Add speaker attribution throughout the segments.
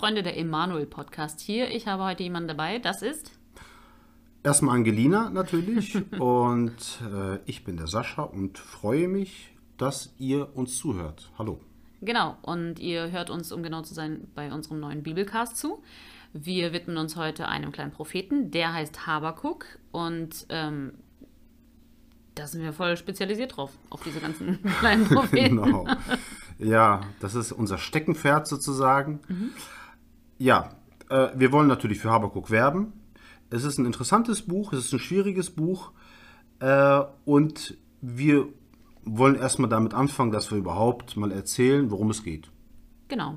Speaker 1: Freunde der Emanuel Podcast hier. Ich habe heute jemanden dabei, das ist.
Speaker 2: Erstmal Angelina natürlich und äh, ich bin der Sascha und freue mich, dass ihr uns zuhört. Hallo.
Speaker 1: Genau, und ihr hört uns, um genau zu sein, bei unserem neuen Bibelcast zu. Wir widmen uns heute einem kleinen Propheten, der heißt Habakuk und ähm, da sind wir voll spezialisiert drauf, auf diese ganzen kleinen Propheten. genau.
Speaker 2: Ja, das ist unser Steckenpferd sozusagen. Mhm. Ja, äh, wir wollen natürlich für Habakuk werben. Es ist ein interessantes Buch, es ist ein schwieriges Buch äh, und wir wollen erstmal damit anfangen, dass wir überhaupt mal erzählen, worum es geht.
Speaker 1: Genau.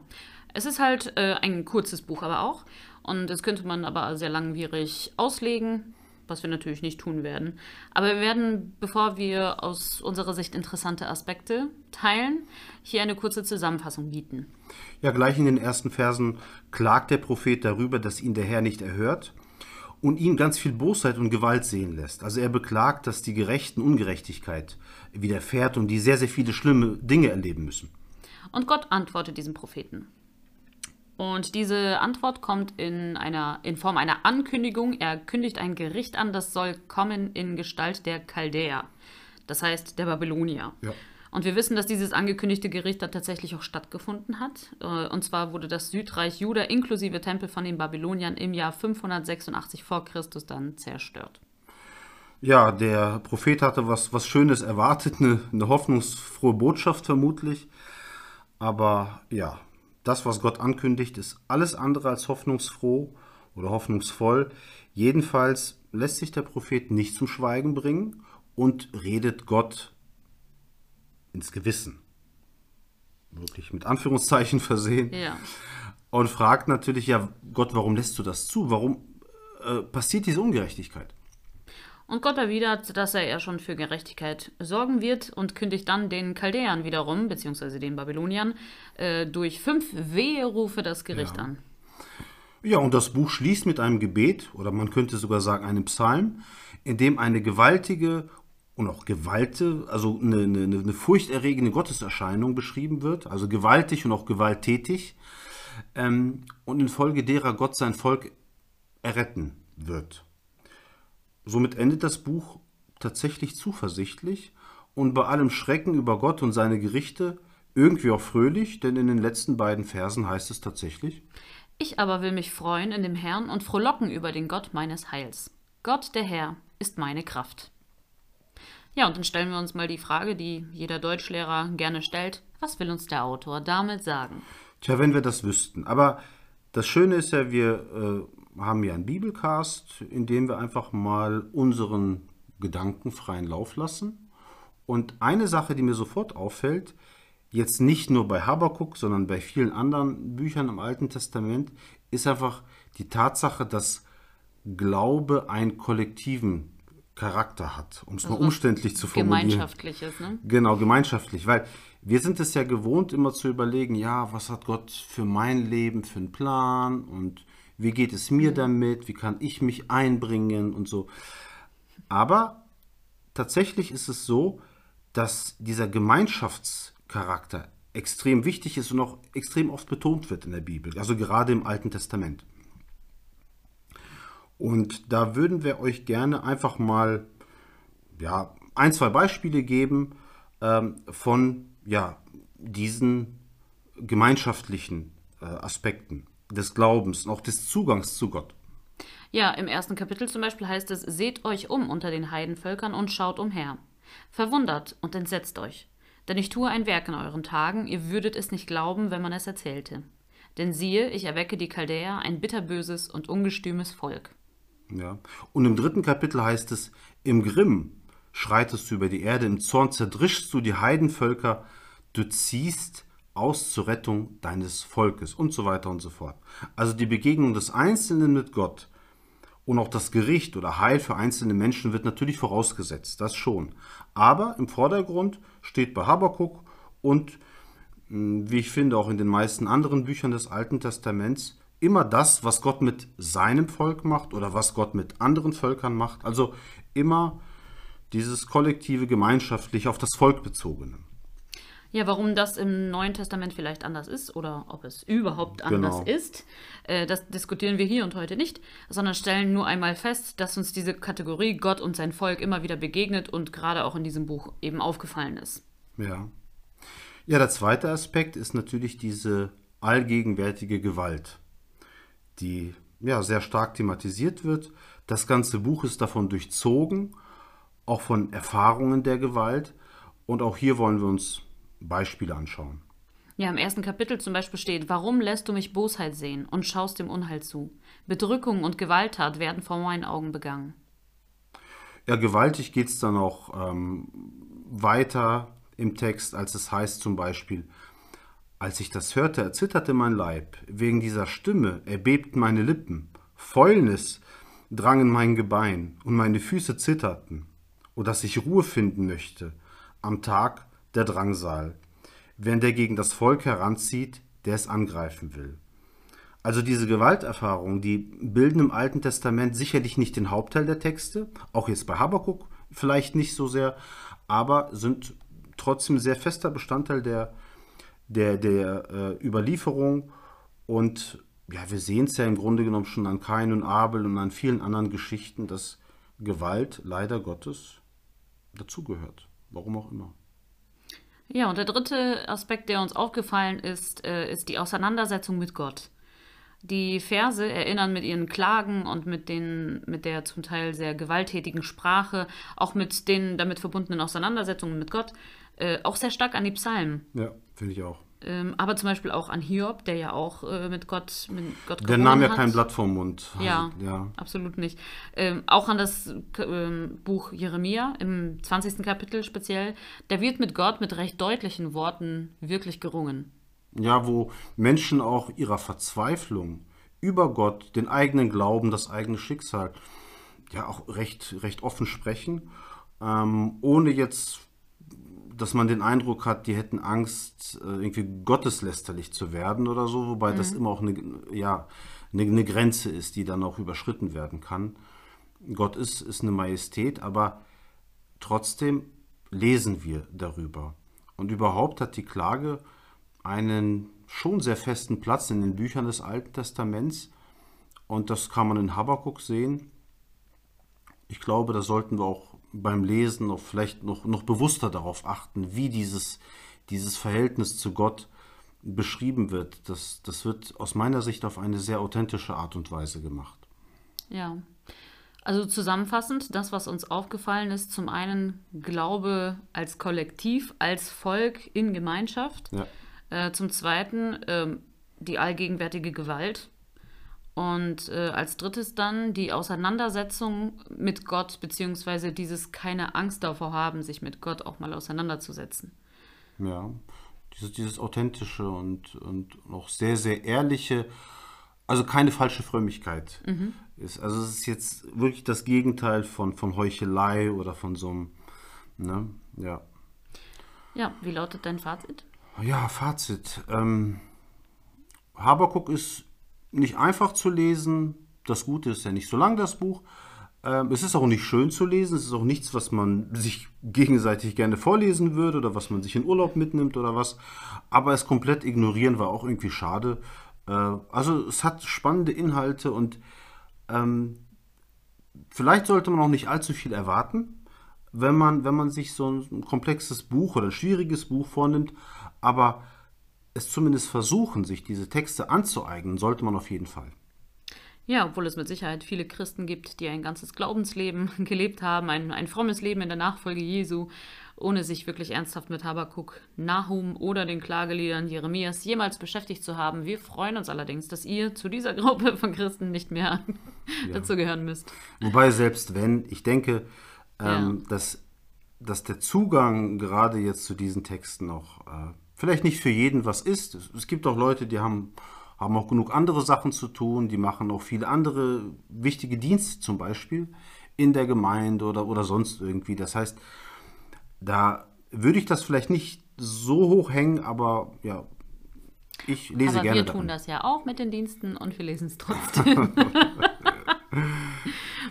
Speaker 1: Es ist halt äh, ein kurzes Buch aber auch und das könnte man aber sehr langwierig auslegen was wir natürlich nicht tun werden. Aber wir werden, bevor wir aus unserer Sicht interessante Aspekte teilen, hier eine kurze Zusammenfassung bieten.
Speaker 2: Ja, gleich in den ersten Versen klagt der Prophet darüber, dass ihn der Herr nicht erhört und ihn ganz viel Bosheit und Gewalt sehen lässt. Also er beklagt, dass die Gerechten Ungerechtigkeit widerfährt und die sehr, sehr viele schlimme Dinge erleben müssen.
Speaker 1: Und Gott antwortet diesem Propheten. Und diese Antwort kommt in, einer, in Form einer Ankündigung. Er kündigt ein Gericht an, das soll kommen in Gestalt der Chaldäer, das heißt der Babylonier. Ja. Und wir wissen, dass dieses angekündigte Gericht dann tatsächlich auch stattgefunden hat. Äh, und zwar wurde das Südreich Juda inklusive Tempel von den Babyloniern im Jahr 586 vor Christus dann zerstört.
Speaker 2: Ja, der Prophet hatte was, was Schönes erwartet, eine, eine hoffnungsfrohe Botschaft vermutlich. Aber ja, das, was Gott ankündigt, ist alles andere als hoffnungsfroh oder hoffnungsvoll. Jedenfalls lässt sich der Prophet nicht zum Schweigen bringen und redet Gott ins Gewissen. Wirklich mit Anführungszeichen versehen. Ja. Und fragt natürlich, ja, Gott, warum lässt du das zu? Warum äh, passiert diese Ungerechtigkeit?
Speaker 1: Und Gott erwidert, dass er ja schon für Gerechtigkeit sorgen wird und kündigt dann den Chaldäern wiederum, beziehungsweise den Babyloniern, äh, durch fünf Weherufe das Gericht ja. an.
Speaker 2: Ja, und das Buch schließt mit einem Gebet, oder man könnte sogar sagen einem Psalm, in dem eine gewaltige und auch Gewalte, also eine, eine, eine furchterregende Gotteserscheinung beschrieben wird, also gewaltig und auch gewalttätig, ähm, und infolge derer Gott sein Volk erretten wird. Somit endet das Buch tatsächlich zuversichtlich und bei allem Schrecken über Gott und seine Gerichte irgendwie auch fröhlich, denn in den letzten beiden Versen heißt es tatsächlich:
Speaker 1: Ich aber will mich freuen in dem Herrn und frohlocken über den Gott meines Heils. Gott, der Herr, ist meine Kraft. Ja, und dann stellen wir uns mal die Frage, die jeder Deutschlehrer gerne stellt: Was will uns der Autor damit sagen?
Speaker 2: Tja, wenn wir das wüssten. Aber das Schöne ist ja, wir äh, haben wir einen Bibelcast, in dem wir einfach mal unseren Gedanken freien Lauf lassen. Und eine Sache, die mir sofort auffällt, jetzt nicht nur bei Habakuk, sondern bei vielen anderen Büchern im Alten Testament, ist einfach die Tatsache, dass Glaube einen kollektiven Charakter hat, um es also mal umständlich zu formulieren.
Speaker 1: Gemeinschaftliches, ne?
Speaker 2: Genau, gemeinschaftlich, weil wir sind es ja gewohnt, immer zu überlegen, ja, was hat Gott für mein Leben für einen Plan und wie geht es mir damit, wie kann ich mich einbringen und so. Aber tatsächlich ist es so, dass dieser Gemeinschaftscharakter extrem wichtig ist und auch extrem oft betont wird in der Bibel, also gerade im Alten Testament. Und da würden wir euch gerne einfach mal ja, ein, zwei Beispiele geben ähm, von ja, diesen gemeinschaftlichen äh, Aspekten des Glaubens und auch des Zugangs zu Gott.
Speaker 1: Ja, im ersten Kapitel zum Beispiel heißt es, seht euch um unter den Heidenvölkern und schaut umher. Verwundert und entsetzt euch. Denn ich tue ein Werk in euren Tagen, ihr würdet es nicht glauben, wenn man es erzählte. Denn siehe, ich erwecke die Chaldäer, ein bitterböses und ungestümes Volk.
Speaker 2: Ja. Und im dritten Kapitel heißt es, im Grimm schreitest du über die Erde, im Zorn zerdrischst du die Heidenvölker, du ziehst aus zur Rettung deines Volkes und so weiter und so fort. Also die Begegnung des Einzelnen mit Gott und auch das Gericht oder Heil für einzelne Menschen wird natürlich vorausgesetzt, das schon. Aber im Vordergrund steht bei Habakkuk und hm, wie ich finde auch in den meisten anderen Büchern des Alten Testaments immer das, was Gott mit seinem Volk macht oder was Gott mit anderen Völkern macht. Also immer dieses kollektive, gemeinschaftliche, auf das Volk bezogene.
Speaker 1: Ja, warum das im Neuen Testament vielleicht anders ist oder ob es überhaupt anders
Speaker 2: Genau.
Speaker 1: ist, äh, das diskutieren wir hier und heute nicht, sondern stellen nur einmal fest, dass uns diese Kategorie Gott und sein Volk immer wieder begegnet und gerade auch in diesem Buch eben aufgefallen ist.
Speaker 2: Ja. Ja, der zweite Aspekt ist natürlich diese allgegenwärtige Gewalt, die ja sehr stark thematisiert wird. Das ganze Buch ist davon durchzogen, auch von Erfahrungen der Gewalt. Und auch hier wollen wir uns Beispiele anschauen.
Speaker 1: Ja, im ersten Kapitel zum Beispiel steht, warum lässt du mich Bosheit sehen und schaust dem Unheil zu? Bedrückung und Gewalttat werden vor meinen Augen begangen.
Speaker 2: Ja, gewaltig geht es dann auch ähm, weiter im Text, als es heißt zum Beispiel, als ich das hörte, erzitterte mein Leib, wegen dieser Stimme erbebten meine Lippen, Fäulnis drang in mein Gebein und meine Füße zitterten, o dass ich Ruhe finden möchte am Tag der Drangsal, wenn der gegen das Volk heranzieht, der es angreifen will. Also diese Gewalterfahrungen, die bilden im Alten Testament sicherlich nicht den Hauptteil der Texte, auch jetzt bei Habakkuk vielleicht nicht so sehr, aber sind trotzdem sehr fester Bestandteil der, der, der äh, Überlieferung. Und ja, wir sehen es ja im Grunde genommen schon an Kain und Abel und an vielen anderen Geschichten, dass Gewalt leider Gottes dazugehört. Warum auch immer.
Speaker 1: Ja, und der dritte Aspekt, der uns aufgefallen ist, äh, ist die Auseinandersetzung mit Gott. Die Verse erinnern mit ihren Klagen und mit, den, mit der zum Teil sehr gewalttätigen Sprache, auch mit den damit verbundenen Auseinandersetzungen mit Gott, äh, auch sehr stark an die Psalmen.
Speaker 2: Ja, finde ich auch.
Speaker 1: Ähm, aber zum Beispiel auch an Hiob, der ja auch äh, mit Gott, mit Gott
Speaker 2: Der nahm ja
Speaker 1: hat.
Speaker 2: kein Blatt vom Mund.
Speaker 1: Ja,
Speaker 2: ja.
Speaker 1: absolut nicht. Ähm, auch an das ähm, Buch Jeremia im 20. Kapitel speziell. Da wird mit Gott mit recht deutlichen Worten wirklich gerungen.
Speaker 2: Ja, wo Menschen auch ihrer Verzweiflung über Gott, den eigenen Glauben, das eigene Schicksal, ja auch recht, recht offen sprechen, ähm, ohne jetzt, dass man den Eindruck hat, die hätten Angst, äh, irgendwie gotteslästerlich zu werden oder so, wobei das immer auch eine, ja, eine, eine Grenze ist, die dann auch überschritten werden kann. Gott ist, ist eine Majestät, aber trotzdem lesen wir darüber. Und überhaupt hat die Klage einen schon sehr festen Platz in den Büchern des Alten Testaments. Und das kann man in Habakkuk sehen. Ich glaube, da sollten wir auch beim Lesen noch vielleicht noch, noch bewusster darauf achten, wie dieses, dieses Verhältnis zu Gott beschrieben wird. Das, das wird aus meiner Sicht auf eine sehr authentische Art und Weise gemacht.
Speaker 1: Ja. Also zusammenfassend, das, was uns aufgefallen ist, zum einen Glaube als Kollektiv, als Volk in Gemeinschaft.
Speaker 2: Ja.
Speaker 1: Äh, zum zweiten ähm, die allgegenwärtige Gewalt. Und äh, als drittes dann die Auseinandersetzung mit Gott, beziehungsweise dieses keine Angst davor haben, sich mit Gott auch mal auseinanderzusetzen.
Speaker 2: Ja, dieses, dieses authentische und, und auch sehr, sehr ehrliche, also keine falsche Frömmigkeit ist. Also es ist jetzt wirklich das Gegenteil von, von Heuchelei oder von so einem, ne, ja.
Speaker 1: Ja, wie lautet dein Fazit?
Speaker 2: Ja, Fazit. Ähm, Habakuk ist nicht einfach zu lesen. Das Gute ist ja nicht so lang, das Buch. Ähm, es ist auch nicht schön zu lesen. Es ist auch nichts, was man sich gegenseitig gerne vorlesen würde oder was man sich in Urlaub mitnimmt oder was. Aber es komplett ignorieren war auch irgendwie schade. Äh, also es hat spannende Inhalte und ähm, vielleicht sollte man auch nicht allzu viel erwarten, wenn man, wenn man sich so ein komplexes Buch oder ein schwieriges Buch vornimmt. Aber es zumindest versuchen, sich diese Texte anzueignen, sollte man auf jeden Fall.
Speaker 1: Ja, obwohl es mit Sicherheit viele Christen gibt, die ein ganzes Glaubensleben gelebt haben, ein, ein frommes Leben in der Nachfolge Jesu, ohne sich wirklich ernsthaft mit Habakuk, Nahum oder den Klageliedern Jeremias jemals beschäftigt zu haben. Wir freuen uns allerdings, dass ihr zu dieser Gruppe von Christen nicht mehr dazu gehören müsst.
Speaker 2: Wobei selbst wenn, ich denke, ähm, dass, dass der Zugang gerade jetzt zu diesen Texten auch äh, vielleicht nicht für jeden was ist. Es, gibt auch Leute, die haben, haben auch genug andere Sachen zu tun, die machen auch viele andere wichtige Dienste zum Beispiel in der Gemeinde oder, oder sonst irgendwie. Das heißt, da würde ich das vielleicht nicht so hoch hängen, aber ja, ich lese
Speaker 1: Aber
Speaker 2: gerne
Speaker 1: wir tun
Speaker 2: darin.
Speaker 1: das ja auch mit den Diensten und wir lesen es trotzdem.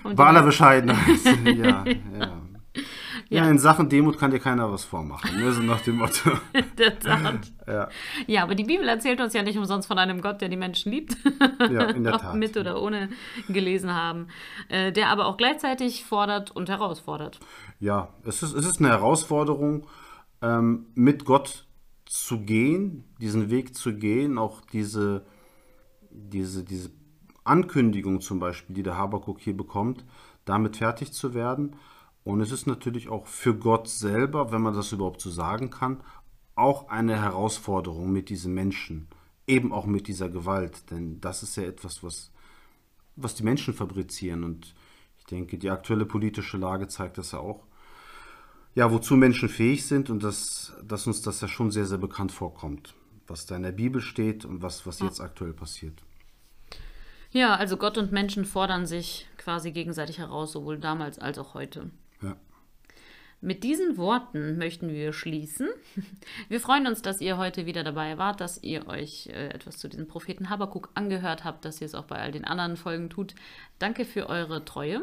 Speaker 2: Bei aller Bescheidenheit. ja, ja. Ja, in Sachen Demut kann dir keiner was vormachen. Ne? So nach dem Motto.
Speaker 1: In der Tat.
Speaker 2: ja.
Speaker 1: Ja, aber die Bibel erzählt uns ja nicht umsonst von einem Gott, der die Menschen liebt.
Speaker 2: ja, in der
Speaker 1: Ob
Speaker 2: Tat.
Speaker 1: mit oder ohne gelesen haben. Äh, der aber auch gleichzeitig fordert und herausfordert.
Speaker 2: Ja, es ist, es ist eine Herausforderung, ähm, mit Gott zu gehen, diesen Weg zu gehen, auch diese, diese, diese Ankündigung zum Beispiel, die der Habakuk hier bekommt, damit fertig zu werden. Und es ist natürlich auch für Gott selber, wenn man das überhaupt so sagen kann, auch eine Herausforderung mit diesen Menschen, eben auch mit dieser Gewalt. Denn das ist ja etwas, was, was die Menschen fabrizieren. Und ich denke, die aktuelle politische Lage zeigt das ja auch. Ja, wozu Menschen fähig sind und dass, dass uns das ja schon sehr, sehr bekannt vorkommt, was da in der Bibel steht und was, was jetzt aktuell passiert.
Speaker 1: Ja, also Gott und Menschen fordern sich quasi gegenseitig heraus, sowohl damals als auch heute.
Speaker 2: Ja.
Speaker 1: Mit diesen Worten möchten wir schließen. Wir freuen uns, dass ihr heute wieder dabei wart, dass ihr euch äh, etwas zu diesem Propheten Habakuk angehört habt, dass ihr es auch bei all den anderen Folgen tut. Danke für eure Treue.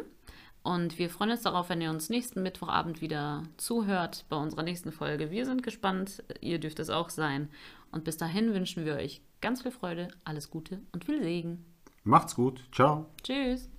Speaker 1: Und wir freuen uns darauf, wenn ihr uns nächsten Mittwochabend wieder zuhört bei unserer nächsten Folge. Wir sind gespannt, ihr dürft es auch sein. Und bis dahin wünschen wir euch ganz viel Freude, alles Gute und viel Segen.
Speaker 2: Macht's gut. Ciao.
Speaker 1: Tschüss.